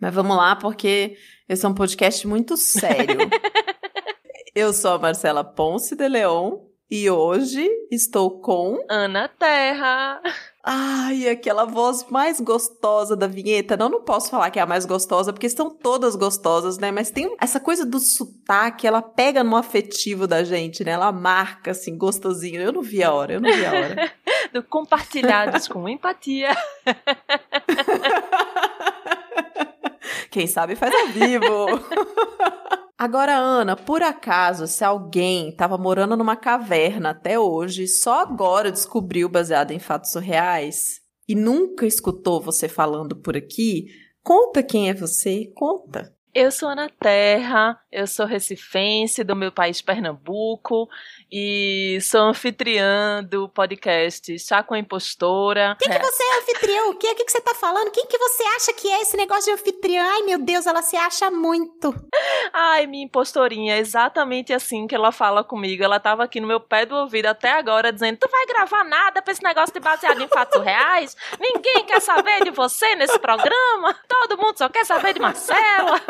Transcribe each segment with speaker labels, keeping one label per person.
Speaker 1: Mas vamos lá, porque esse é um podcast muito sério. Eu sou a Marcela Ponce de Leon e hoje estou com
Speaker 2: Ana Terra.
Speaker 1: Ai, aquela voz mais gostosa da vinheta. Não, não posso falar que é a mais gostosa, porque estão todas gostosas, né? Mas tem essa coisa do sotaque, ela pega no afetivo da gente, né? Ela marca, assim, gostosinho. Eu não vi a hora, eu não vi a hora.
Speaker 2: do compartilhados com empatia.
Speaker 1: Quem sabe faz ao vivo. Agora, Ana, por acaso, se alguém estava morando numa caverna até hoje, só agora descobriu baseado em fatos surreais e nunca escutou você falando por aqui, conta quem é você, conta.
Speaker 2: Eu sou Ana Terra, eu sou recifense do meu país Pernambuco e sou anfitriã do podcast Chá com a Impostora.
Speaker 3: Quem que você é anfitrião? O que, que, que você tá falando? Quem que você acha que é esse negócio de anfitriã? Ai, meu Deus, ela se acha muito.
Speaker 2: Ai, minha impostorinha, é exatamente assim que ela fala comigo. Ela tava aqui no meu pé do ouvido até agora dizendo: Tu vai gravar nada pra esse negócio de baseado em fatos reais? Ninguém quer saber de você nesse programa? Todo mundo só quer saber de Marcela.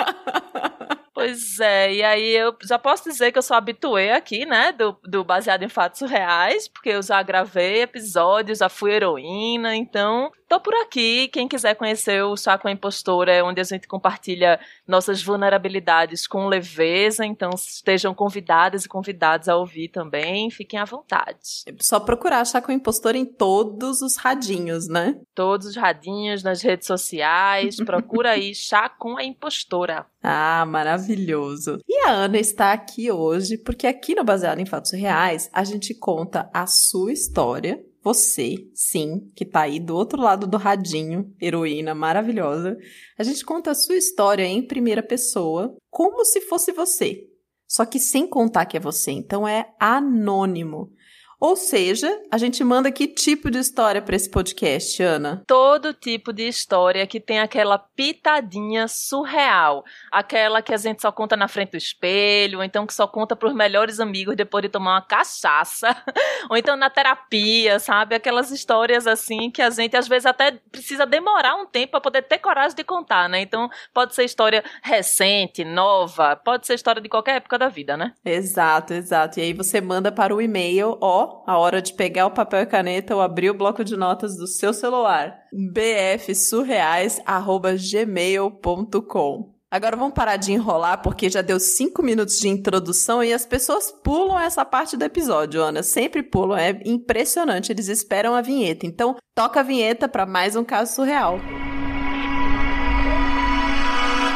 Speaker 2: Pois é, e aí eu já posso dizer que eu sou habituê aqui, né, do, do baseado em fatos reais, porque eu já gravei episódios, já fui heroína, então tô por aqui. Quem quiser conhecer o Chá com a Impostora é onde a gente compartilha nossas vulnerabilidades com leveza, então estejam convidadas e convidados a ouvir também, fiquem à vontade.
Speaker 1: É só procurar Chá com a Impostora em todos os radinhos, né?
Speaker 2: Todos os radinhos, nas redes sociais, procura aí Chá com a Impostora.
Speaker 1: Ah, maravilhoso. E a Ana está aqui hoje porque aqui no Baseado em Fatos Reais a gente conta a sua história. Você, sim, que tá aí do outro lado do radinho, heroína maravilhosa. A gente conta a sua história em primeira pessoa, como se fosse você. Só que sem contar que é você, então é anônimo. Ou seja, a gente manda que tipo de história para esse podcast, Ana?
Speaker 2: Todo tipo de história que tem aquela pitadinha surreal, aquela que a gente só conta na frente do espelho, ou então que só conta para os melhores amigos depois de tomar uma cachaça, ou então na terapia, sabe? Aquelas histórias assim que a gente às vezes até precisa demorar um tempo para poder ter coragem de contar, né? Então, pode ser história recente, nova, pode ser história de qualquer época da vida, né?
Speaker 1: Exato, exato. E aí você manda para o e-mail, ó, a hora de pegar o papel e caneta ou abrir o bloco de notas do seu celular. bfsurreais@gmail.com. Agora vamos parar de enrolar, porque já deu cinco minutos de introdução e as pessoas pulam essa parte do episódio, Ana. Sempre pulam, é impressionante. Eles esperam a vinheta. Então, toca a vinheta para mais um caso surreal.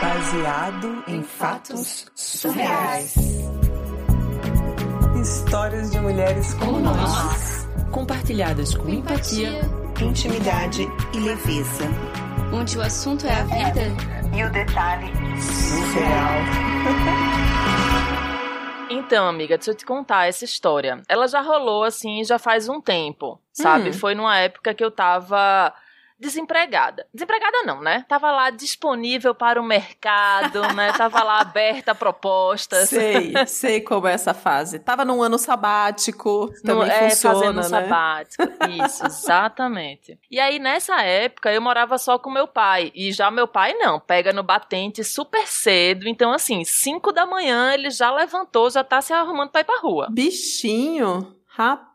Speaker 4: Baseado em fatos surreais. Histórias de mulheres como nós,
Speaker 5: compartilhadas com empatia,
Speaker 4: intimidade e leveza.
Speaker 5: Onde o assunto é a vida
Speaker 4: e o detalhe surreal.
Speaker 2: Então, amiga, deixa eu te contar essa história. Ela já rolou assim já faz um tempo, sabe?
Speaker 1: Hum.
Speaker 2: Foi numa época que eu tava desempregada. Desempregada não, né? Tava lá disponível para o mercado, né? Tava lá aberta a propostas.
Speaker 1: Sei, sei como é essa fase. Tava num ano sabático, também
Speaker 2: no, é,
Speaker 1: funciona,
Speaker 2: fazendo
Speaker 1: né?
Speaker 2: sabático. Isso, exatamente. E aí, nessa época, eu morava só com meu pai. E já meu pai, não, pega no batente super cedo. Então, assim, 5 da manhã ele já levantou, já tá se arrumando pra ir pra rua.
Speaker 1: Bichinho, rapaz.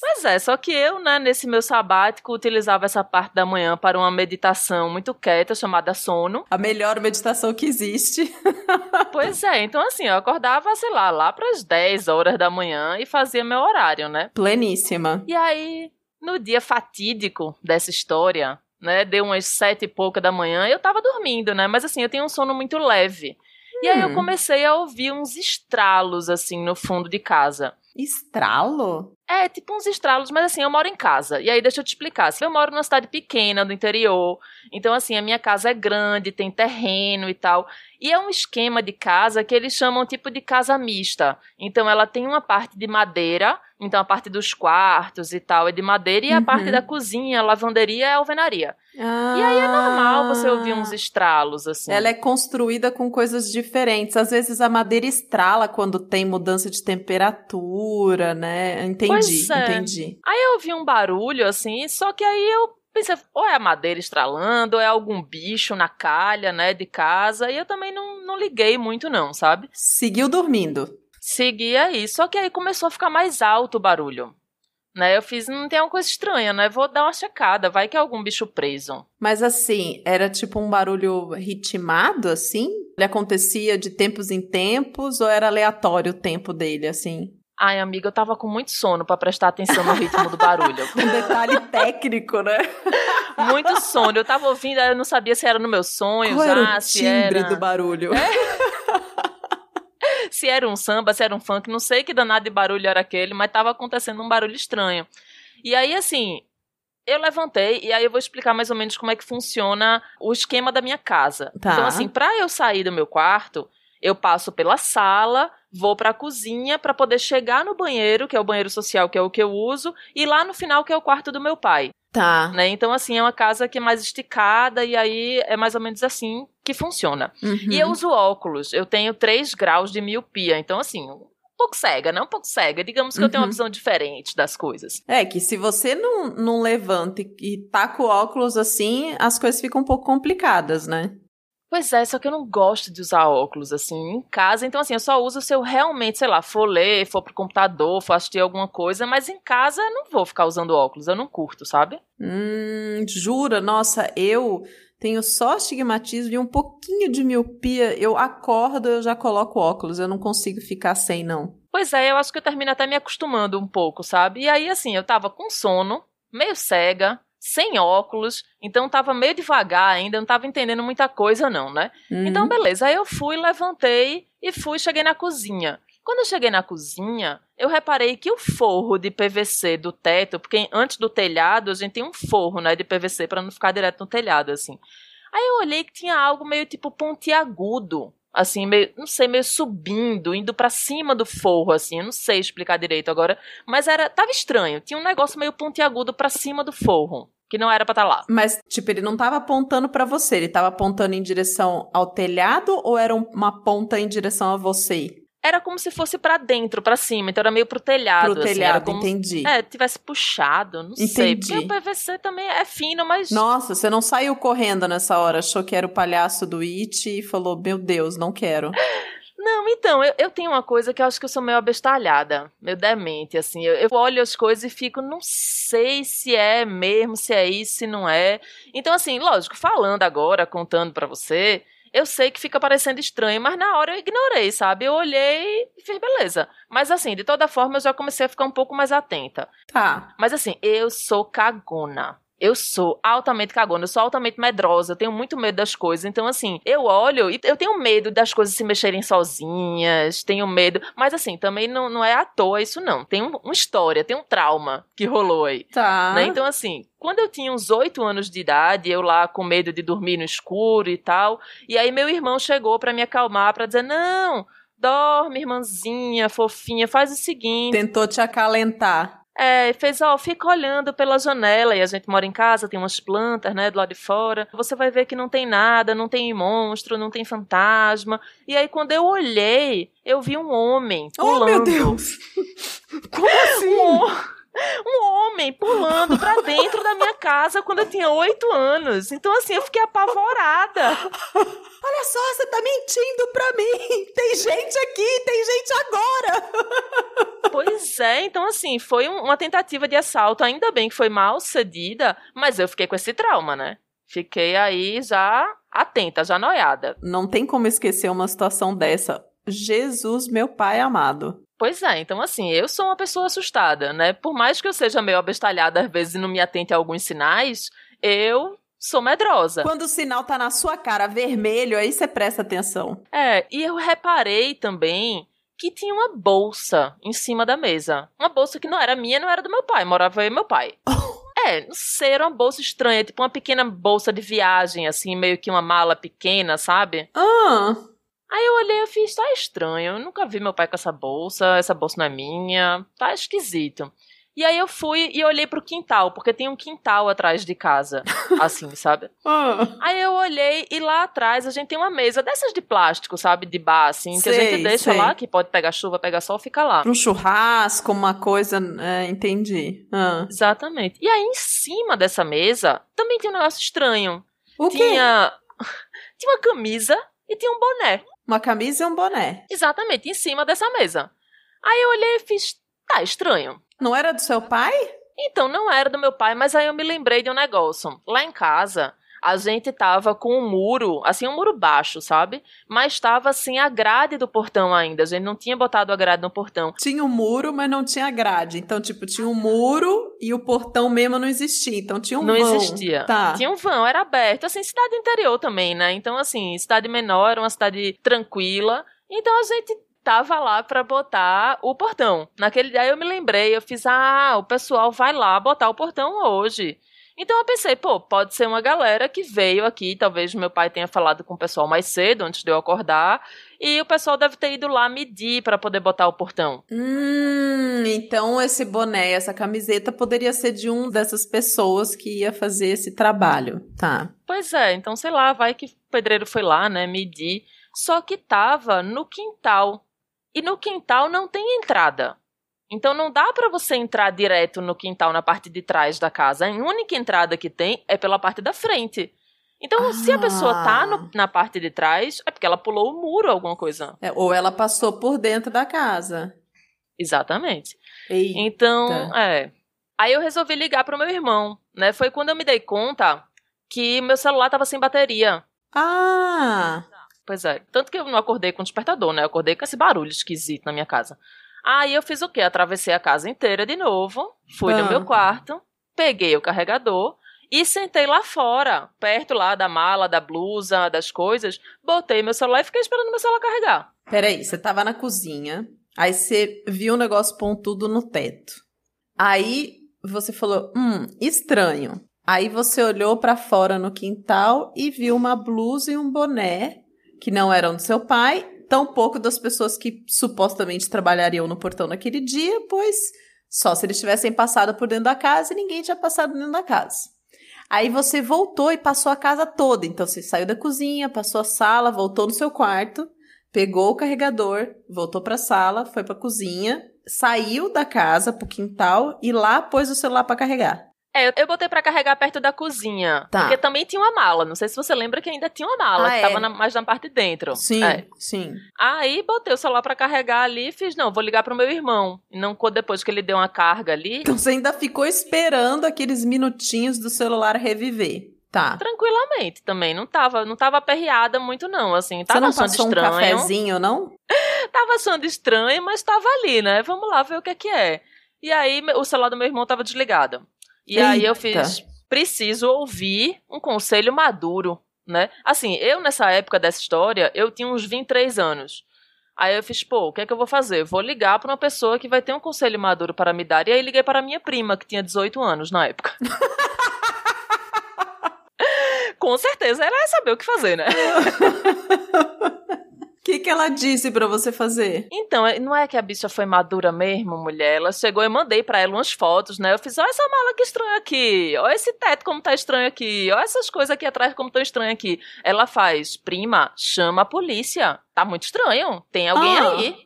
Speaker 2: Pois é, só que eu, né, nesse meu sabático, utilizava essa parte da manhã para uma meditação muito quieta chamada sono.
Speaker 1: A melhor meditação que existe.
Speaker 2: Pois é, então assim, eu acordava, sei lá, lá pras 10 horas da manhã e fazia meu horário, né?
Speaker 1: Pleníssima.
Speaker 2: E aí, no dia fatídico dessa história, né, deu umas sete e pouca da manhã, eu tava dormindo, né? Mas assim, eu tenho um sono muito leve. E aí eu
Speaker 1: Hum.
Speaker 2: comecei a ouvir uns estralos, assim, no fundo de casa.
Speaker 1: Estralo?
Speaker 2: É, tipo uns estralos, mas assim, eu moro em casa. E aí, deixa eu te explicar. Se eu moro numa cidade pequena, do interior, então assim, a minha casa é grande, tem terreno e tal. E é um esquema de casa que eles chamam tipo de casa mista. Então ela tem uma parte de madeira, então a parte dos quartos e tal é de madeira, e a
Speaker 1: Uhum.
Speaker 2: parte da cozinha, a lavanderia é alvenaria.
Speaker 1: Ah,
Speaker 2: E aí é normal você ouvir uns estralos, assim.
Speaker 1: Ela é construída com coisas diferentes. Às vezes a madeira estrala quando tem mudança de temperatura, né? Entendi,
Speaker 2: é.
Speaker 1: entendi.
Speaker 2: Aí eu ouvi um barulho, assim, só que aí eu pensei, ou é a madeira estralando, ou é algum bicho na calha, né, de casa, e eu também não, não liguei muito não, sabe?
Speaker 1: Seguiu dormindo.
Speaker 2: Segui aí, só que aí começou a ficar mais alto o barulho. Né, eu fiz, não tem alguma coisa estranha, né? Vou dar uma checada, vai que é algum bicho preso.
Speaker 1: Mas assim, era tipo um barulho ritmado, assim? Ele acontecia de tempos em tempos ou era aleatório o tempo dele, assim?
Speaker 2: Ai, amiga, eu tava com muito sono pra prestar atenção no ritmo do barulho.
Speaker 1: Um detalhe técnico, né?
Speaker 2: Muito sono. Eu tava ouvindo, aí eu não sabia se era no meu sonho,
Speaker 1: Qual era
Speaker 2: ah,
Speaker 1: o
Speaker 2: se
Speaker 1: timbre
Speaker 2: era...
Speaker 1: do barulho?
Speaker 2: se era um samba, se era um funk, não sei que danado de barulho era aquele, mas tava acontecendo um barulho estranho. E aí, assim, eu levantei e aí eu vou explicar mais ou menos como é que funciona o esquema da minha casa.
Speaker 1: Tá.
Speaker 2: Então, assim, pra eu sair do meu quarto, eu passo pela sala, vou pra cozinha pra poder chegar no banheiro, que é o banheiro social, que é o que eu uso, e lá no final, que é o quarto do meu pai.
Speaker 1: Tá.
Speaker 2: Né? Então, assim, é uma casa que é mais esticada e aí é mais ou menos assim que funciona.
Speaker 1: Uhum.
Speaker 2: E eu uso óculos. Eu tenho 3 graus de miopia. Então, assim, um pouco cega, né? Um pouco cega. Digamos que eu tenho uma
Speaker 1: Uhum.
Speaker 2: visão diferente das coisas.
Speaker 1: É que se você não, não levanta e, e tá com o óculos assim, as coisas ficam um pouco complicadas, né?
Speaker 2: Pois é, só que eu não gosto de usar óculos, assim, em casa. Então, assim, eu só uso se eu realmente, sei lá, for ler, for pro computador, for assistir alguma coisa. Mas em casa eu não vou ficar usando óculos. Eu não curto, sabe?
Speaker 1: Hum, jura? Nossa, eu tenho só astigmatismo e um pouquinho de miopia. Eu acordo, eu já coloco óculos. Eu não consigo ficar sem, não.
Speaker 2: Pois é, eu acho que eu termino até me acostumando um pouco, sabe? E aí, assim, eu tava com sono, meio cega, sem óculos, então tava meio devagar ainda, não tava entendendo muita coisa, não, né?
Speaker 1: Uhum.
Speaker 2: Então, beleza. Aí eu fui, levantei e fui, cheguei na cozinha. Quando eu cheguei na cozinha, eu reparei que o forro de PVC do teto, porque antes do telhado a gente tem um forro, né, de PVC para não ficar direto no telhado, assim. Aí eu olhei que tinha algo meio tipo pontiagudo, assim, meio, não sei, meio subindo, indo pra cima do forro, assim, eu não sei explicar direito agora, mas era, tava estranho, tinha um negócio meio pontiagudo pra cima do forro, que não era pra estar lá.
Speaker 1: Mas, tipo, ele não tava apontando pra você, ele tava apontando em direção ao telhado ou era um- uma ponta em direção a você?
Speaker 2: Era como se fosse pra dentro, pra cima, então era meio pro telhado,
Speaker 1: Pro
Speaker 2: assim,
Speaker 1: telhado,
Speaker 2: como
Speaker 1: entendi.
Speaker 2: É, tivesse puxado, não sei.
Speaker 1: Entendi.
Speaker 2: Porque o PVC também é fino, mas.
Speaker 1: Nossa, você não saiu correndo nessa hora, achou que era o palhaço do It e falou: Meu Deus, não quero.
Speaker 2: Não, então, eu, eu tenho uma coisa que eu acho que eu sou meio abestalhada, meio demente, assim. Eu, eu olho as coisas e fico, não sei se é mesmo, se é isso, se não é. Então, assim, lógico, falando agora, contando pra você, eu sei que fica parecendo estranho, mas na hora eu ignorei, sabe? Eu olhei e fiz beleza. Mas, assim, de toda forma, eu já comecei a ficar um pouco mais atenta.
Speaker 1: Tá.
Speaker 2: Mas assim, eu sou cagona. Eu sou altamente cagona, eu sou altamente medrosa, eu tenho muito medo das coisas. Então, assim, eu olho e eu tenho medo das coisas se mexerem sozinhas, tenho medo. Mas, assim, também não, não é à toa isso, não. Tem um- uma história, tem um trauma que rolou aí.
Speaker 1: Tá.
Speaker 2: Né? Então, assim, quando eu tinha uns oito anos de idade, eu lá com medo de dormir no escuro e tal, e aí meu irmão chegou pra me acalmar, pra dizer: não, dorme, irmãzinha, fofinha, faz o seguinte.
Speaker 1: Tentou te acalentar.
Speaker 2: É, fez, ó, fica olhando pela janela, e a gente mora em casa, tem umas plantas, né, do lado de fora. Você vai ver que não tem nada, não tem monstro, não tem fantasma. E aí, quando eu olhei, eu vi um homem pulando.
Speaker 1: Oh, meu Deus! Como assim?
Speaker 2: Um, um homem pulando pra dentro da minha casa quando eu tinha oito anos. Então, assim, eu fiquei apavorada.
Speaker 1: Olha só, você tá mentindo pra mim! Tem gente aqui, tem gente agora!
Speaker 2: Pois é, então, assim, foi um- uma tentativa de assalto. Ainda bem que foi mal cedida, mas eu fiquei com esse trauma, né? Fiquei aí já atenta, já noiada.
Speaker 1: Não tem como esquecer uma situação dessa. Jesus, meu pai amado.
Speaker 2: Pois é, então assim, eu sou uma pessoa assustada, né? Por mais que eu seja meio abestalhada às vezes e não me atente a alguns sinais, eu sou medrosa.
Speaker 1: Quando o sinal tá na sua cara vermelho, aí você presta atenção.
Speaker 2: É, e eu reparei também que tinha uma bolsa em cima da mesa. Uma bolsa que não era minha, não era do meu pai, morava eu e meu pai. É, não sei, era uma bolsa estranha, tipo uma pequena bolsa de viagem, assim, meio que uma mala pequena, sabe?
Speaker 1: Ah,
Speaker 2: Aí eu olhei e fiz, tá estranho, eu nunca vi meu pai com essa bolsa, essa bolsa não é minha, tá esquisito. E aí eu fui e olhei pro quintal, porque tem um quintal atrás de casa, assim, sabe?
Speaker 1: Ah,
Speaker 2: Aí eu olhei e lá atrás a gente tem uma mesa dessas de plástico, sabe? De bar, assim, que a
Speaker 1: Sei,
Speaker 2: gente deixa
Speaker 1: sei.
Speaker 2: lá, que pode pegar chuva, pegar sol, fica lá.
Speaker 1: um churrasco, uma coisa. É, entendi. Ah.
Speaker 2: Exatamente. E aí em cima dessa mesa também tinha um negócio estranho.
Speaker 1: O quê?
Speaker 2: Tinha. tinha uma camisa e tinha um boné.
Speaker 1: Uma camisa e um boné.
Speaker 2: Exatamente, em cima dessa mesa. Aí eu olhei e fiz. Tá estranho.
Speaker 1: Não era do seu pai?
Speaker 2: Então, não era do meu pai, mas aí eu me lembrei de um negócio. Lá em casa, a gente tava com um muro, assim, um muro baixo, sabe? Mas tava, assim, a grade do portão ainda. A gente não tinha botado a grade no portão.
Speaker 1: Tinha um muro, mas não tinha grade. Então, tipo, tinha um muro e o portão mesmo não existia. Então tinha um
Speaker 2: não
Speaker 1: vão.
Speaker 2: existia.
Speaker 1: Tá.
Speaker 2: Tinha um vão, era aberto. Assim, cidade interior também, né? Então, assim, cidade menor, uma cidade tranquila. Então a gente tava lá pra botar o portão. Naquele dia eu me lembrei, eu fiz, ah, o pessoal vai lá botar o portão hoje. Então eu pensei, pô, pode ser uma galera que veio aqui, talvez meu pai tenha falado com o pessoal mais cedo, antes de eu acordar, e o pessoal deve ter ido lá medir pra poder botar o portão.
Speaker 1: Hum, então esse boné, essa camiseta poderia ser de um dessas pessoas que ia fazer esse trabalho. Tá.
Speaker 2: Pois é, então sei lá, vai que o pedreiro foi lá, né, medir. Só que tava no quintal. E no quintal não tem entrada. Então não dá pra você entrar direto no quintal na parte de trás da casa. A única entrada que tem é pela parte da frente. Então, se a pessoa tá no- na parte de trás, é porque ela pulou o muro, alguma coisa.
Speaker 1: É, ou ela passou por dentro da casa.
Speaker 2: Exatamente.
Speaker 1: Ei.
Speaker 2: Então, é. Aí eu resolvi ligar pro meu irmão, né? Foi quando eu me dei conta que meu celular tava sem bateria.
Speaker 1: Ah!
Speaker 2: Pois é. Tanto que eu não acordei com despertador, né? Eu acordei com esse barulho esquisito na minha casa. Aí eu fiz o quê? Atravessei a casa inteira de novo, fui
Speaker 1: Ah.
Speaker 2: no meu quarto, peguei o carregador e sentei lá fora, perto lá da mala, da blusa, das coisas, botei meu celular e fiquei esperando meu celular carregar.
Speaker 1: Peraí, você tava na cozinha, aí você viu um negócio pontudo no teto. Aí você falou, hum, estranho. Aí você olhou pra fora no quintal e viu uma blusa e um boné que não eram do seu pai, tampouco das pessoas que supostamente trabalhariam no portão naquele dia, pois só se eles tivessem passado por dentro da casa e ninguém tinha passado dentro da casa. Aí você voltou e passou a casa toda. Então você saiu da cozinha, passou a sala, voltou no seu quarto, pegou o carregador, voltou pra sala, foi pra cozinha, saiu da casa pro quintal e lá pôs o celular pra carregar.
Speaker 2: É, eu- eu botei pra carregar perto da cozinha.
Speaker 1: Tá.
Speaker 2: Porque também tinha uma mala. Não sei se você lembra que ainda tinha uma mala,
Speaker 1: Ah,
Speaker 2: que
Speaker 1: é.
Speaker 2: tava na- mais na parte de dentro.
Speaker 1: Sim,
Speaker 2: É.
Speaker 1: sim.
Speaker 2: Aí botei o celular pra carregar ali e fiz, não, vou ligar pro meu irmão. E não depois que ele deu uma carga ali,
Speaker 1: Então você ainda ficou esperando aqueles minutinhos do celular reviver. Tá.
Speaker 2: tranquilamente também. Não tava, não tava aperreada muito, não. Assim,
Speaker 1: Você
Speaker 2: tava
Speaker 1: não
Speaker 2: achando
Speaker 1: passou um
Speaker 2: estranho.
Speaker 1: cafezinho, não?
Speaker 2: Tava achando estranho, mas tava ali, né? Vamos lá ver o que é que é. E aí o celular do meu irmão tava desligado. E aí eu
Speaker 1: Eita.
Speaker 2: fiz, preciso ouvir um conselho maduro, né? Assim, eu nessa época dessa história, eu tinha uns 23 anos. Aí eu fiz, pô, o que é que eu vou fazer? Vou ligar pra uma pessoa que vai ter um conselho maduro para me dar. E aí liguei para minha prima, que tinha 18 anos na época. Com certeza ela ia saber o que fazer, né?
Speaker 1: O que, que ela disse pra você fazer?
Speaker 2: Então, é- não é que a bicha foi madura mesmo, mulher? Ela chegou e mandei pra ela umas fotos, né? Eu fiz, olha essa mala que estranha aqui, olha esse teto como tá estranho aqui, olha essas coisas aqui atrás como tão estranho aqui. Ela faz, prima, chama a polícia, tá muito estranho, tem alguém
Speaker 1: Ah.
Speaker 2: aí.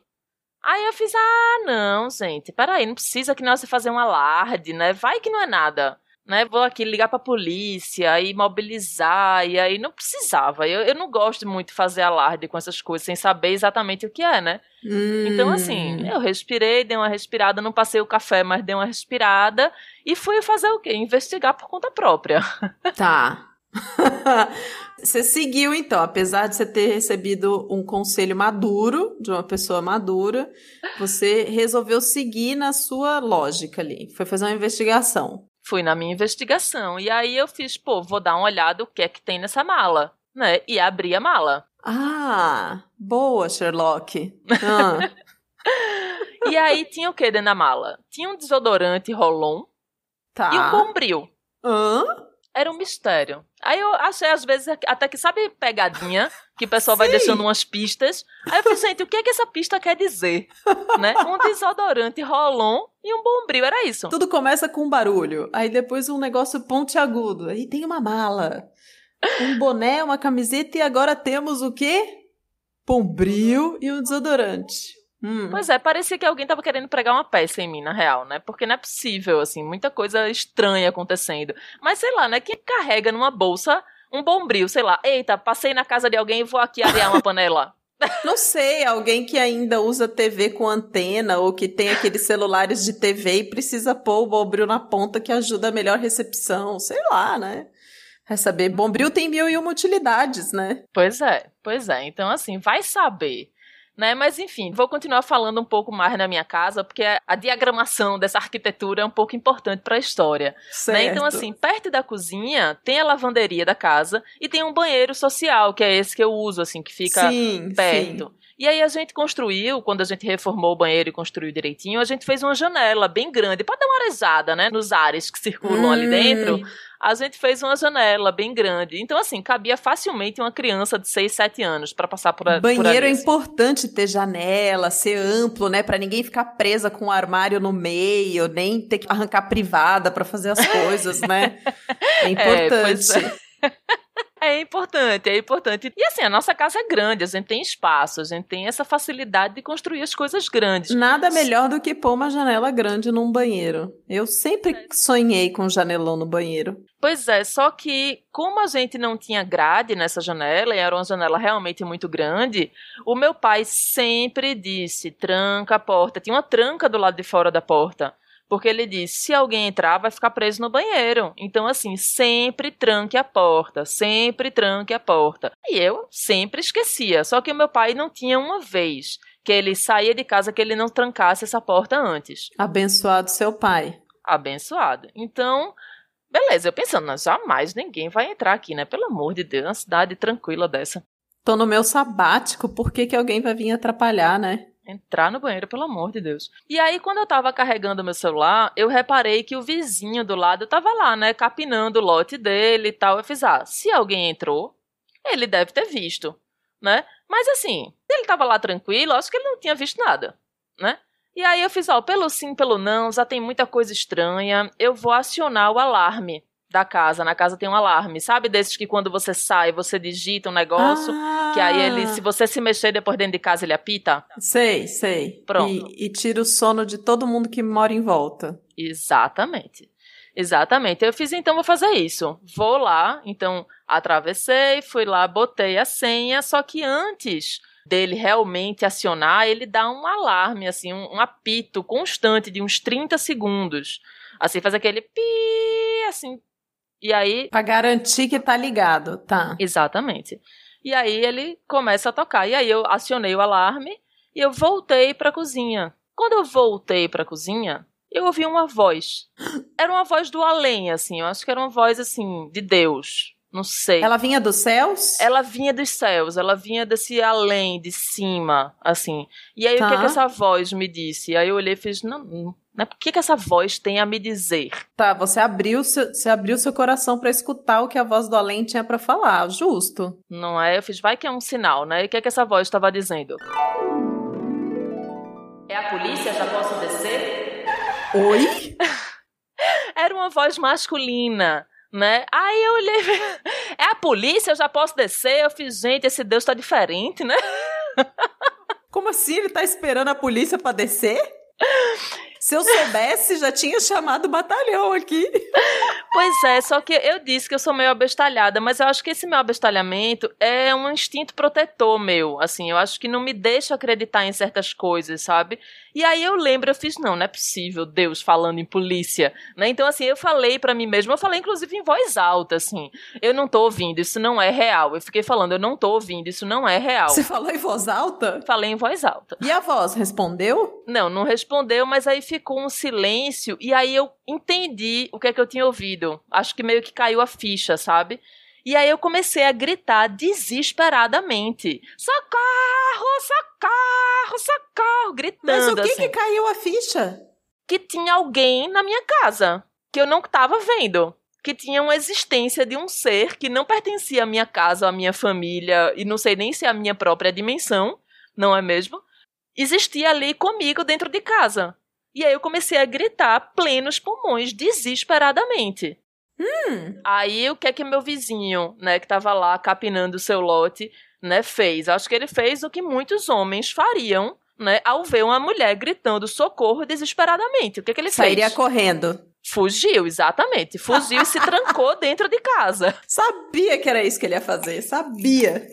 Speaker 2: Aí eu fiz, ah, não, gente, peraí, não precisa que nós fazer um alarde, né? Vai que não é nada. Né, vou aqui ligar pra polícia e mobilizar, e aí não precisava. Eu, eu não gosto muito de fazer alarde com essas coisas sem saber exatamente o que é, né? Então,
Speaker 1: Hum.
Speaker 2: assim, eu respirei, dei uma respirada, não passei o café, mas dei uma respirada e fui fazer o quê? Investigar por conta própria.
Speaker 1: Tá. você seguiu, então, apesar de você ter recebido um conselho maduro, de uma pessoa madura, você resolveu seguir na sua lógica ali. Foi fazer uma investigação.
Speaker 2: Fui na minha investigação. E aí eu fiz, pô, vou dar uma olhada o que é que tem nessa mala, né? E abri a mala.
Speaker 1: Ah, boa, Sherlock. Ah,
Speaker 2: E aí tinha o que dentro da mala? Tinha um desodorante Rolon
Speaker 1: tá.
Speaker 2: e um bombril.
Speaker 1: Hã?
Speaker 2: Era um mistério. Aí eu achei, às vezes, até que, sabe, pegadinha, que o pessoal vai deixando umas pistas. Aí eu falei, gente, o que é que essa pista quer dizer? né? Um desodorante rolon e um bombril, era isso.
Speaker 1: Tudo começa com um barulho, aí depois um negócio pontiagudo, aí tem uma mala, um boné, uma camiseta e agora temos o quê? Bombril e um desodorante. Hum.
Speaker 2: Pois é, parecia que alguém tava querendo pregar uma peça em mim, na real, né? Porque não é possível, assim, muita coisa estranha acontecendo. Mas sei lá, né? Quem carrega numa bolsa um bombril, sei lá, eita, passei na casa de alguém e vou aqui arear uma panela.
Speaker 1: Não sei, alguém que ainda usa TV com antena ou que tem aqueles celulares de TV e precisa pôr o bombril na ponta que ajuda a melhor recepção, sei lá, né? Vai saber, bombril tem mil e uma utilidades, né?
Speaker 2: Pois é, pois é. Então, assim, vai saber né? Mas enfim, vou continuar falando um pouco mais na minha casa, porque a diagramação dessa arquitetura é um pouco importante para a história. Né? Então, assim, perto da cozinha tem a lavanderia da casa e tem um banheiro social, que é esse que eu uso, assim, que fica sim, perto. Sim. E aí a gente construiu, quando a gente reformou o banheiro e construiu direitinho, a gente fez uma janela bem grande para dar uma arejada, né, nos ares que circulam hum. ali dentro a gente fez uma janela bem grande. Então, assim, cabia facilmente uma criança de 6, 7 anos para passar por, a,
Speaker 1: Banheiro
Speaker 2: é
Speaker 1: importante ter janela, ser amplo, né? para ninguém ficar presa com um armário no meio, nem ter que arrancar privada para fazer as coisas, né? É importante.
Speaker 2: É, É importante, é importante. E assim, a nossa casa é grande, a gente tem espaço, a gente tem essa facilidade de construir as coisas grandes.
Speaker 1: Nada melhor do que pôr uma janela grande num banheiro. Eu sempre sonhei com um janelão no banheiro.
Speaker 2: Pois é, só que como a gente não tinha grade nessa janela, e era uma janela realmente muito grande, o meu pai sempre disse: tranca a porta. Tinha uma tranca do lado de fora da porta. Porque ele diz: se alguém entrar, vai ficar preso no banheiro. Então, assim, sempre tranque a porta, sempre tranque a porta. E eu sempre esquecia. Só que o meu pai não tinha uma vez que ele saía de casa que ele não trancasse essa porta antes.
Speaker 1: Abençoado seu pai.
Speaker 2: Abençoado. Então, beleza, eu pensando, jamais ninguém vai entrar aqui, né? Pelo amor de Deus, uma cidade tranquila dessa.
Speaker 1: Tô no meu sabático, por que, que alguém vai vir atrapalhar, né?
Speaker 2: Entrar no banheiro, pelo amor de Deus. E aí, quando eu tava carregando meu celular, eu reparei que o vizinho do lado tava lá, né, capinando o lote dele e tal. Eu fiz, ah, se alguém entrou, ele deve ter visto, né? Mas assim, ele tava lá tranquilo, acho que ele não tinha visto nada, né? E aí eu fiz, ó, pelo sim, pelo não, já tem muita coisa estranha, eu vou acionar o alarme da casa. Na casa tem um alarme. Sabe desses que quando você sai, você digita um negócio, ah. que aí ele, se você se mexer depois dentro de casa, ele apita?
Speaker 1: Sei, sei. Pronto. E, e tira o sono de todo mundo que mora em volta.
Speaker 2: Exatamente. Exatamente. Eu fiz, então, vou fazer isso. Vou lá, então, atravessei, fui lá, botei a senha, só que antes dele realmente acionar, ele dá um alarme, assim, um, um apito constante de uns 30 segundos. Assim, faz aquele pi, assim, e aí.
Speaker 1: Pra garantir que tá ligado, tá.
Speaker 2: Exatamente. E aí ele começa a tocar. E aí eu acionei o alarme e eu voltei pra cozinha. Quando eu voltei pra cozinha, eu ouvi uma voz. Era uma voz do além, assim. Eu acho que era uma voz, assim, de Deus. Não sei.
Speaker 1: Ela vinha dos céus?
Speaker 2: Ela vinha dos céus. Ela vinha desse além, de cima, assim. E aí, tá. o que, é que essa voz me disse? Aí eu olhei e fiz, não, né? Por que, que essa voz tem a me dizer?
Speaker 1: Tá, você abriu seu, você abriu seu coração para escutar o que a voz do além tinha para falar, justo.
Speaker 2: Não é? Eu fiz, vai que é um sinal, né? E o que, que essa voz estava dizendo? É a polícia? Já posso descer?
Speaker 1: Oi?
Speaker 2: Era uma voz masculina né? Aí eu olhei, é a polícia, eu já posso descer. Eu fiz, gente, esse Deus tá diferente, né?
Speaker 1: Como assim? Ele tá esperando a polícia para descer? Se eu soubesse, já tinha chamado o batalhão aqui.
Speaker 2: Pois é, só que eu disse que eu sou meio abestalhada, mas eu acho que esse meu abestalhamento é um instinto protetor meu. Assim, eu acho que não me deixa acreditar em certas coisas, sabe? E aí eu lembro, eu fiz, não, não é possível Deus falando em polícia, né? Então, assim, eu falei para mim mesma, eu falei inclusive em voz alta, assim, eu não tô ouvindo, isso não é real. Eu fiquei falando, eu não tô ouvindo, isso não é real.
Speaker 1: Você falou em voz alta?
Speaker 2: Falei em voz alta.
Speaker 1: E a voz respondeu?
Speaker 2: Não, não respondeu, mas aí ficou um silêncio e aí eu entendi o que é que eu tinha ouvido. Acho que meio que caiu a ficha, sabe? E aí eu comecei a gritar desesperadamente: socorro, socorro, socorro, gritando. Mas
Speaker 1: o que
Speaker 2: assim,
Speaker 1: que caiu a ficha?
Speaker 2: Que tinha alguém na minha casa que eu não estava vendo. que tinha uma existência de um ser que não pertencia à minha casa, à minha família, e não sei nem se é a minha própria dimensão, não é mesmo? Existia ali comigo dentro de casa. E aí eu comecei a gritar plenos pulmões, desesperadamente.
Speaker 1: Hum.
Speaker 2: Aí o que é que meu vizinho, né, que tava lá capinando o seu lote, né, fez? Acho que ele fez o que muitos homens fariam, né, ao ver uma mulher gritando socorro desesperadamente. O que é que ele
Speaker 1: Sairia
Speaker 2: fez?
Speaker 1: correndo.
Speaker 2: Fugiu, exatamente. Fugiu e se trancou dentro de casa.
Speaker 1: Sabia que era isso que ele ia fazer, sabia.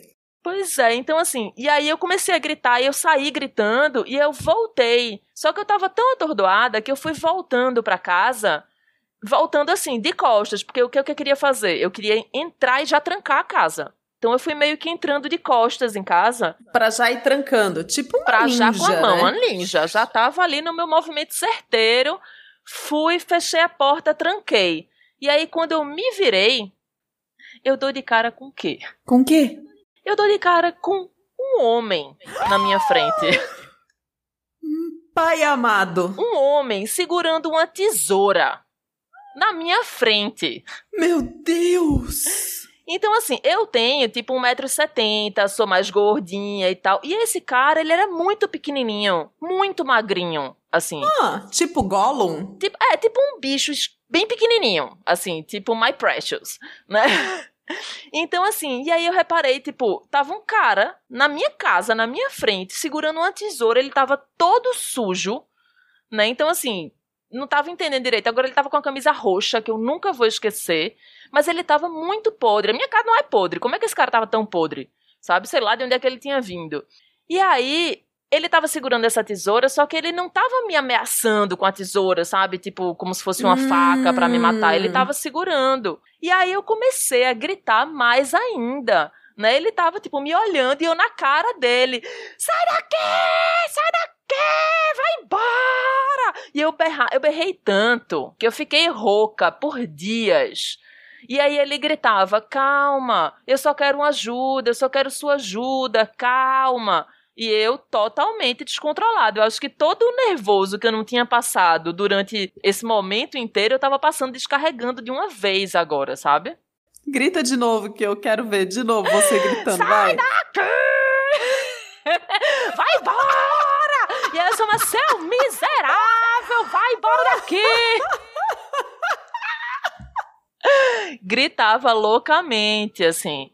Speaker 2: Pois é, então assim, e aí eu comecei a gritar, e eu saí gritando, e eu voltei. Só que eu tava tão atordoada que eu fui voltando pra casa, voltando assim, de costas, porque o que eu queria fazer? Eu queria entrar e já trancar a casa. Então eu fui meio que entrando de costas em casa,
Speaker 1: Pra já ir trancando, tipo uma
Speaker 2: pra
Speaker 1: ninja,
Speaker 2: já com a mão,
Speaker 1: né?
Speaker 2: a ninja. Já tava ali no meu movimento certeiro. Fui, fechei a porta, tranquei. E aí, quando eu me virei, eu dou de cara com o quê?
Speaker 1: Com o quê?
Speaker 2: Eu dou de cara com um homem na minha frente.
Speaker 1: Pai amado.
Speaker 2: Um homem segurando uma tesoura na minha frente.
Speaker 1: Meu Deus.
Speaker 2: Então, assim, eu tenho tipo 1,70m, sou mais gordinha e tal. E esse cara, ele era muito pequenininho, muito magrinho, assim.
Speaker 1: Ah, tipo Gollum?
Speaker 2: Tipo, é, tipo um bicho bem pequenininho, assim, tipo My Precious, né? Então, assim, e aí eu reparei, tipo, tava um cara na minha casa, na minha frente, segurando uma tesoura, ele tava todo sujo, né? Então, assim, não tava entendendo direito. Agora ele tava com a camisa roxa, que eu nunca vou esquecer, mas ele tava muito podre. A minha casa não é podre. Como é que esse cara tava tão podre? Sabe? Sei lá de onde é que ele tinha vindo. E aí, ele tava segurando essa tesoura, só que ele não tava me ameaçando com a tesoura, sabe? Tipo, como se fosse uma
Speaker 1: Hum.
Speaker 2: faca pra me matar. Ele tava segurando. E aí eu comecei a gritar mais ainda. Né? Ele tava, tipo, me olhando e eu na cara dele. Sai daqui! Sai daqui! Vai embora! E eu, berra... eu berrei tanto que eu fiquei rouca por dias. E aí ele gritava: Calma, eu só quero uma ajuda, eu só quero sua ajuda, calma. E eu totalmente descontrolado. Eu acho que todo o nervoso que eu não tinha passado durante esse momento inteiro, eu tava passando descarregando de uma vez agora, sabe?
Speaker 1: Grita de novo que eu quero ver de novo você gritando, vai.
Speaker 2: Vai embora! E ela chama seu miserável, vai embora daqui! Gritava loucamente, assim.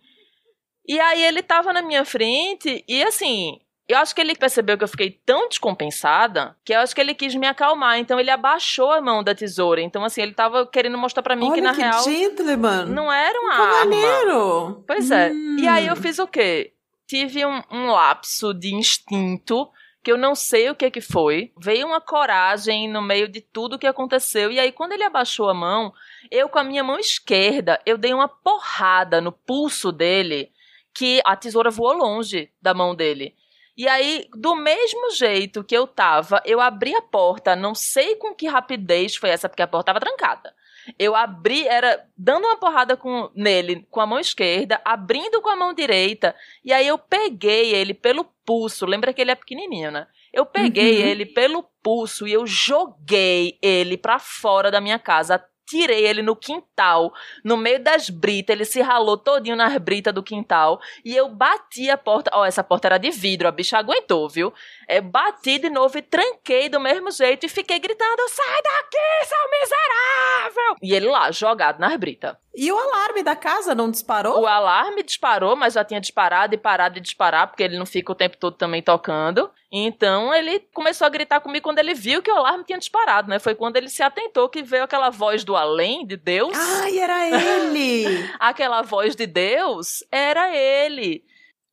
Speaker 2: E aí ele tava na minha frente e assim, eu acho que ele percebeu que eu fiquei tão descompensada que eu acho que ele quis me acalmar. Então ele abaixou a mão da tesoura. Então, assim, ele tava querendo mostrar pra mim
Speaker 1: Olha
Speaker 2: que na
Speaker 1: que
Speaker 2: real
Speaker 1: gentleman.
Speaker 2: não era uma
Speaker 1: Que
Speaker 2: arma. Pois é.
Speaker 1: Hum.
Speaker 2: E aí eu fiz o quê? Tive um, um lapso de instinto que eu não sei o que que foi. Veio uma coragem no meio de tudo que aconteceu. E aí, quando ele abaixou a mão, eu com a minha mão esquerda, eu dei uma porrada no pulso dele, que a tesoura voou longe da mão dele. E aí, do mesmo jeito que eu tava, eu abri a porta, não sei com que rapidez foi essa, porque a porta tava trancada. Eu abri, era dando uma porrada com, nele com a mão esquerda, abrindo com a mão direita, e aí eu peguei ele pelo pulso. Lembra que ele é pequenininho, né? Eu peguei
Speaker 1: Uhum.
Speaker 2: ele pelo pulso e eu joguei ele pra fora da minha casa. Tirei ele no quintal, no meio das britas, ele se ralou todinho nas britas do quintal, e eu bati a porta, ó, essa porta era de vidro, a bicha aguentou, viu? Eu bati de novo e tranquei do mesmo jeito e fiquei gritando, sai daqui, seu miserável! E ele lá, jogado nas britas.
Speaker 1: E o alarme da casa não disparou?
Speaker 2: O alarme disparou, mas já tinha disparado e parado de disparar, porque ele não fica o tempo todo também tocando. Então ele começou a gritar comigo quando ele viu que o alarme tinha disparado, né? Foi quando ele se atentou que veio aquela voz do além de Deus.
Speaker 1: Ai, era ele.
Speaker 2: Aquela voz de Deus era ele.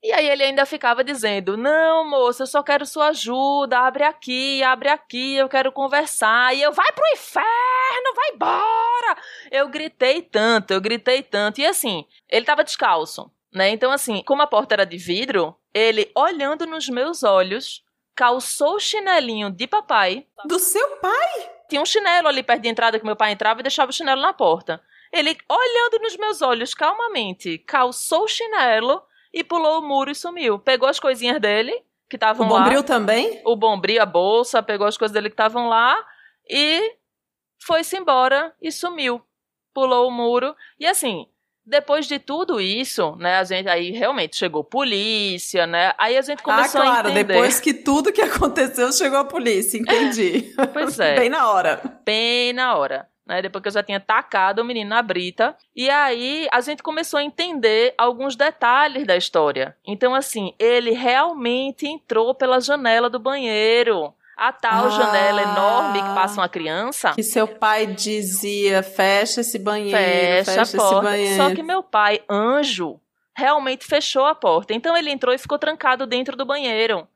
Speaker 2: E aí ele ainda ficava dizendo: Não, moça, eu só quero sua ajuda. Abre aqui, abre aqui, eu quero conversar. E eu, vai pro inferno, vai embora! Eu gritei tanto, eu gritei tanto. E assim, ele tava descalço, né? Então, assim, como a porta era de vidro, ele, olhando nos meus olhos, calçou o chinelinho de papai.
Speaker 1: Do seu pai?
Speaker 2: Tinha um chinelo ali perto de entrada que meu pai entrava e deixava o chinelo na porta. Ele, olhando nos meus olhos calmamente, calçou o chinelo e pulou o muro e sumiu. Pegou as coisinhas dele, que
Speaker 1: O
Speaker 2: estavam lá.
Speaker 1: Bombril também?
Speaker 2: O bombril, a bolsa, pegou as coisas dele que estavam lá e foi-se embora e sumiu. pulou o muro. E assim, depois de tudo isso, né, a gente aí realmente chegou polícia, né? Aí a gente começou
Speaker 1: ah, claro,
Speaker 2: a entender.
Speaker 1: depois que tudo que aconteceu chegou a polícia, entendi.
Speaker 2: Pois é.
Speaker 1: Bem na hora.
Speaker 2: Bem na hora. Né, depois que eu já tinha tacado o menino na brita. E aí a gente começou a entender alguns detalhes da história. Então, assim, ele realmente entrou pela janela do banheiro. A tal
Speaker 1: Ah.
Speaker 2: janela enorme que passa uma criança.
Speaker 1: Que seu pai dizia: fecha esse banheiro,
Speaker 2: fecha,
Speaker 1: fecha,
Speaker 2: a porta.
Speaker 1: banheiro.
Speaker 2: Só que meu pai, anjo, realmente fechou a porta. Então ele entrou e ficou trancado dentro do banheiro.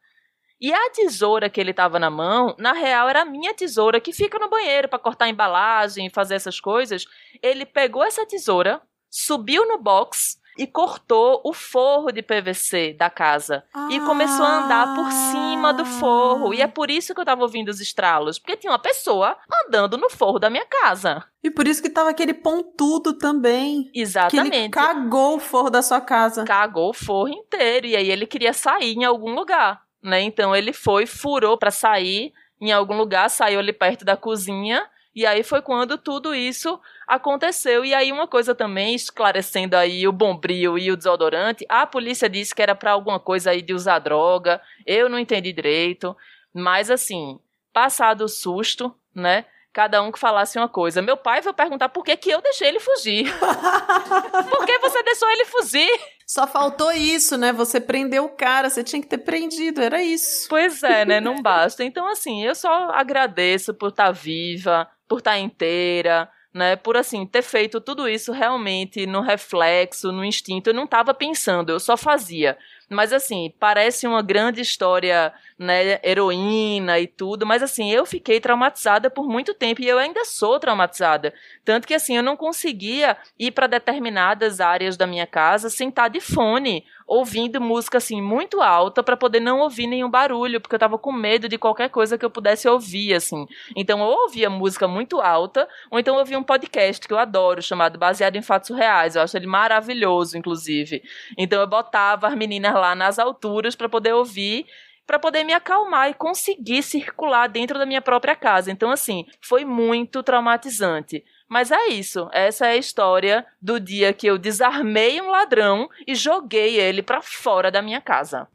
Speaker 2: E a tesoura que ele tava na mão, na real, era a minha tesoura que fica no banheiro para cortar embalagem, fazer essas coisas. Ele pegou essa tesoura, subiu no box e cortou o forro de PVC da casa. E começou a andar por cima do forro. E é por isso que eu tava ouvindo os estralos. Porque tinha uma pessoa andando no forro da minha casa.
Speaker 1: E por isso que tava aquele pontudo também. Que ele
Speaker 2: Exatamente.
Speaker 1: cagou o forro da sua casa.
Speaker 2: cagou o forro inteiro e aí ele queria sair em algum lugar, né? Então ele foi, furou pra sair em algum lugar, saiu ali perto da cozinha e aí foi quando tudo isso aconteceu. E aí uma coisa também esclarecendo aí o bombril e o desodorante, a polícia disse que era pra alguma coisa aí de usar droga. Eu não entendi direito, mas assim, passado o susto, né? Cada um que falasse uma coisa. Meu pai veio perguntar por que, que eu deixei ele fugir. por que você deixou ele fugir?
Speaker 1: Só faltou isso, né? Você prendeu o cara, você tinha que ter prendido, era isso.
Speaker 2: Pois é, né? Não basta. Então, assim, eu só agradeço por estar viva, por estar inteira, né? Por, assim, ter feito tudo isso realmente no reflexo, no instinto. Eu não estava pensando, eu só fazia. Mas, assim, parece uma grande história, né? Heroína e tudo. Mas, assim, eu fiquei traumatizada por muito tempo e eu ainda sou traumatizada. Tanto que, assim, eu não conseguia ir para determinadas áreas da minha casa sem estar de fone, ouvindo música, assim, muito alta para poder não ouvir nenhum barulho, porque eu tava com medo de qualquer coisa que eu pudesse ouvir, assim. Então, eu ouvia música muito alta, ou então eu ouvia um podcast que eu adoro, chamado Baseado em Fatos Reais. Eu acho ele maravilhoso, inclusive. Então, eu botava as meninas lá nas alturas para poder ouvir para poder me acalmar e conseguir circular dentro da minha própria casa. Então, assim, foi muito traumatizante. Mas é isso. Essa é a história do dia que eu desarmei um ladrão e joguei ele pra fora da minha casa.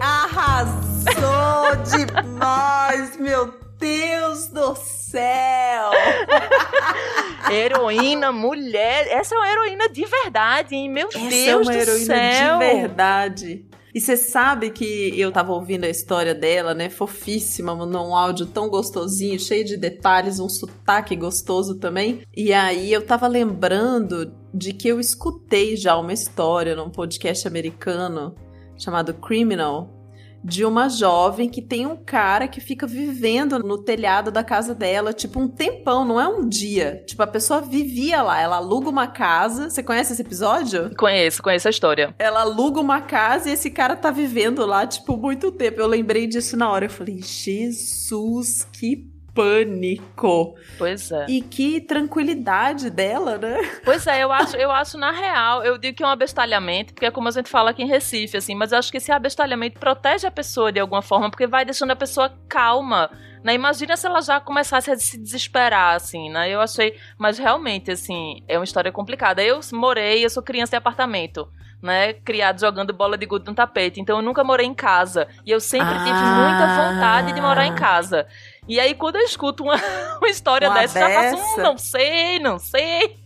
Speaker 1: Arrasou demais, meu Deus do céu!
Speaker 2: Heroína, mulher. Essa é uma heroína de verdade, hein? Meu
Speaker 1: Essa
Speaker 2: Deus
Speaker 1: é uma
Speaker 2: do
Speaker 1: heroína
Speaker 2: céu.
Speaker 1: de verdade. E você sabe que eu tava ouvindo a história dela, né? Fofíssima, mandou um áudio tão gostosinho, cheio de detalhes, um sotaque gostoso também. E aí eu tava lembrando de que eu escutei já uma história num podcast americano chamado Criminal. De uma jovem que tem um cara que fica vivendo no telhado da casa dela, tipo um tempão, não é um dia. Tipo, a pessoa vivia lá, ela aluga uma casa. Você conhece esse episódio?
Speaker 2: Conheço, conheço a história.
Speaker 1: Ela aluga uma casa e esse cara tá vivendo lá, tipo, muito tempo. Eu lembrei disso na hora. Eu falei, Jesus, que pânico.
Speaker 2: Pois é.
Speaker 1: E que tranquilidade dela, né?
Speaker 2: Pois é, eu acho, eu acho na real, eu digo que é um abestalhamento, porque é como a gente fala aqui em Recife, assim, mas eu acho que esse abestalhamento protege a pessoa de alguma forma, porque vai deixando a pessoa calma. Né? Imagina se ela já começasse a se desesperar, assim, né? Eu achei. Mas realmente, assim, é uma história complicada. Eu morei, eu sou criança de apartamento. Né, criado jogando bola de gude no tapete, então eu nunca morei em casa. E eu sempre tive muita
Speaker 1: Ah.
Speaker 2: vontade de morar em casa. E aí, quando eu escuto uma, uma história
Speaker 1: Uma
Speaker 2: dessa, eu já faço,
Speaker 1: dessa?
Speaker 2: hum, não sei, não sei.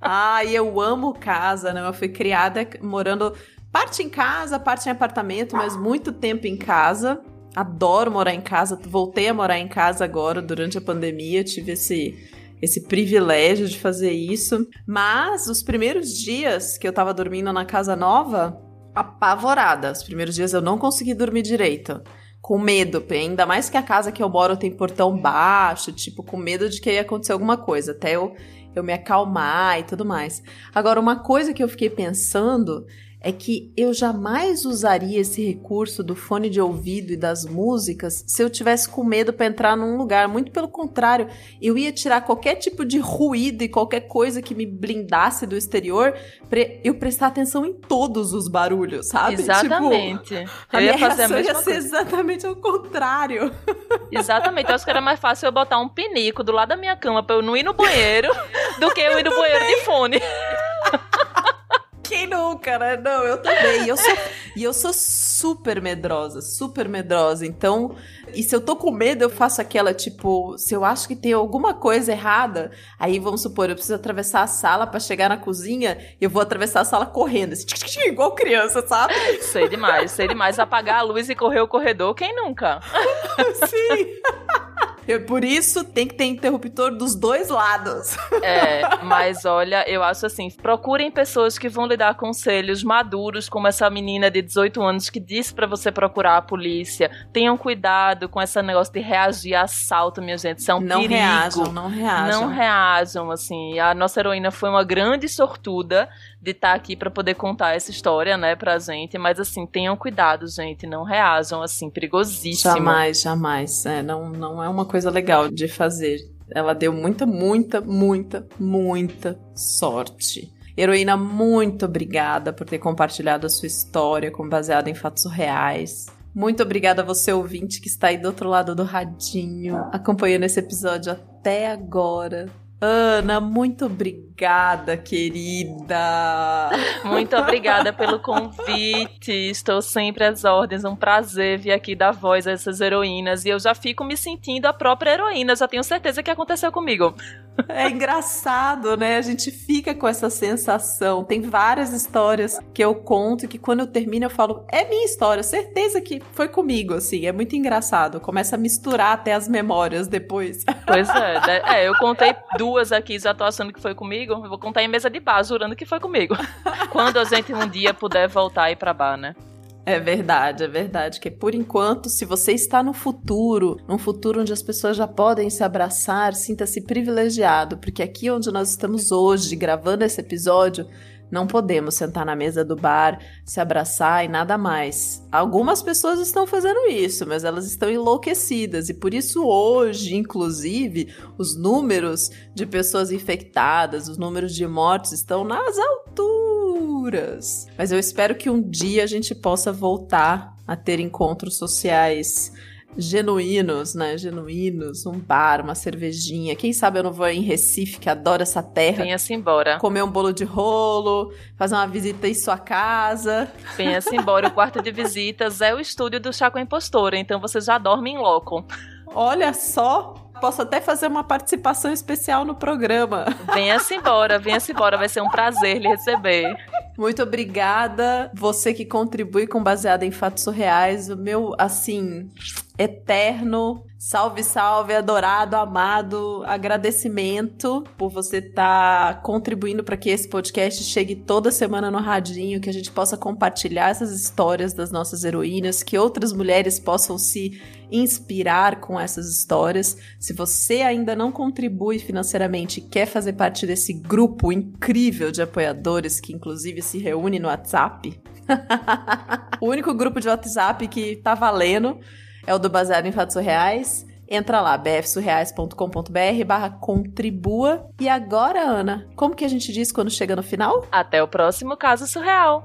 Speaker 1: Ai, eu amo casa, né? Eu fui criada morando parte em casa, parte em apartamento, mas muito tempo em casa. Adoro morar em casa. Voltei a morar em casa agora durante a pandemia. Tive esse esse privilégio de fazer isso. Mas os primeiros dias que eu tava dormindo na casa nova, apavorada. Os primeiros dias eu não consegui dormir direito. Com medo, ainda mais que a casa que eu moro tem portão baixo, tipo, com medo de que ia acontecer alguma coisa, até eu, eu me acalmar e tudo mais. Agora, uma coisa que eu fiquei pensando é que eu jamais usaria esse recurso do fone de ouvido e das músicas se eu tivesse com medo para entrar num lugar. Muito pelo contrário, eu ia tirar qualquer tipo de ruído e qualquer coisa que me blindasse do exterior para eu prestar atenção em todos os barulhos, sabe?
Speaker 2: Exatamente.
Speaker 1: Tipo, a
Speaker 2: eu
Speaker 1: minha
Speaker 2: ia fazer a
Speaker 1: reação ia
Speaker 2: mesma
Speaker 1: ser
Speaker 2: coisa.
Speaker 1: exatamente ao contrário.
Speaker 2: Exatamente. Eu acho que era mais fácil eu botar um pinico do lado da minha cama pra eu não ir no banheiro do que eu ir no banheiro de fone.
Speaker 1: Quem nunca, né? Não, eu também. E eu sou, e eu sou super medrosa, super medrosa. Então, e se eu tô com medo, eu faço aquela, tipo, se eu acho que tem alguma coisa errada, aí vamos supor, eu preciso atravessar a sala pra chegar na cozinha, eu vou atravessar a sala correndo, assim, tch, tch, tch, igual criança, sabe?
Speaker 2: Sei demais, sei demais. Apagar a luz e correr o corredor, quem nunca?
Speaker 1: Sim. Eu, por isso tem que ter interruptor dos dois lados.
Speaker 2: É, mas olha, eu acho assim, procurem pessoas que vão lhe dar conselhos maduros, como essa menina de 18 anos que disse pra você procurar a polícia. Tenham cuidado com esse negócio de reagir a assalto, minha gente, isso é um
Speaker 1: não
Speaker 2: perigo.
Speaker 1: reajam, não reajam.
Speaker 2: Não reajam, assim. A nossa heroína foi uma grande sortuda de estar aqui pra poder contar essa história, né, pra gente. Mas, assim, tenham cuidado, gente. Não reajam, assim, perigosíssimo.
Speaker 1: Jamais, jamais. É, não, não é uma coisa legal de fazer. Ela deu muita, muita, muita, muita sorte. Heroína, muito obrigada por ter compartilhado a sua história com baseada em fatos reais. Muito obrigada a você, ouvinte, que está aí do outro lado do radinho, acompanhando esse episódio até agora. Ana, muito obrigada, querida.
Speaker 2: Muito obrigada pelo convite. Estou sempre às ordens. Um prazer vir aqui dar voz a essas heroínas. E eu já fico me sentindo a própria heroína. Já tenho certeza que aconteceu comigo.
Speaker 1: É engraçado, né? A gente fica com essa sensação. Tem várias histórias que eu conto que quando eu termino eu falo, é minha história, certeza que foi comigo, assim. É muito engraçado. Começa a misturar até as memórias depois.
Speaker 2: Pois é. né? É, eu contei duas aqui, já tô achando que foi comigo. Eu vou contar em mesa de bar, jurando que foi comigo. Quando a gente um dia puder voltar e ir pra bar, né?
Speaker 1: É verdade, é verdade. Que por enquanto, se você está no futuro, num futuro onde as pessoas já podem se abraçar, sinta-se privilegiado, porque aqui onde nós estamos hoje, gravando esse episódio, não podemos sentar na mesa do bar, se abraçar e nada mais. Algumas pessoas estão fazendo isso, mas elas estão enlouquecidas e por isso hoje, inclusive, os números de pessoas infectadas, os números de mortes estão nas alturas. Mas eu espero que um dia a gente possa voltar a ter encontros sociais genuínos, né? Genuínos, um bar, uma cervejinha. Quem sabe eu não vou em Recife, que adoro essa terra.
Speaker 2: Venha-se embora.
Speaker 1: Comer um bolo de rolo, fazer uma visita em sua casa.
Speaker 2: Venha-se embora. O quarto de visitas é o estúdio do a Impostora, então você já dorme em loco.
Speaker 1: Olha só, posso até fazer uma participação especial no programa.
Speaker 2: Venha-se embora, venha-se embora, vai ser um prazer lhe receber.
Speaker 1: Muito obrigada, você que contribui com baseada em fatos reais. O meu, assim, eterno salve, salve, adorado, amado, agradecimento por você estar tá contribuindo para que esse podcast chegue toda semana no radinho, que a gente possa compartilhar essas histórias das nossas heroínas, que outras mulheres possam se inspirar com essas histórias. Se você ainda não contribui financeiramente e quer fazer parte desse grupo incrível de apoiadores que inclusive se reúne no WhatsApp, o único grupo de WhatsApp que tá valendo é o do Baseado em Fatos Reais. Entra lá, bfsurreais.com.br barra contribua. E agora, Ana, como que a gente diz quando chega no final?
Speaker 2: Até o próximo caso surreal.